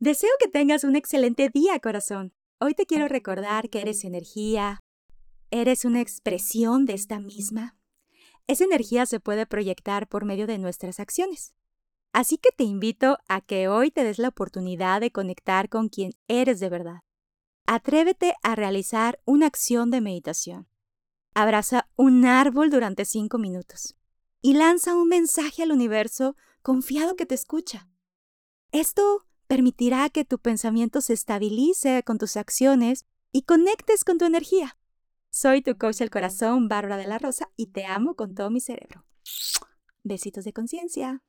Deseo que tengas un excelente día, corazón. Hoy te quiero recordar que eres energía, eres una expresión de esta misma. Esa energía se puede proyectar por medio de nuestras acciones. Así que te invito a que hoy te des la oportunidad de conectar con quien eres de verdad. Atrévete a realizar una acción de meditación. Abraza un árbol durante cinco minutos y lanza un mensaje al universo confiado que te escucha. Esto permitirá que tu pensamiento se estabilice con tus acciones y conectes con tu energía. Soy tu coach del corazón, Bárbara de la Rosa, y te amo con todo mi cerebro. Besitos de conciencia.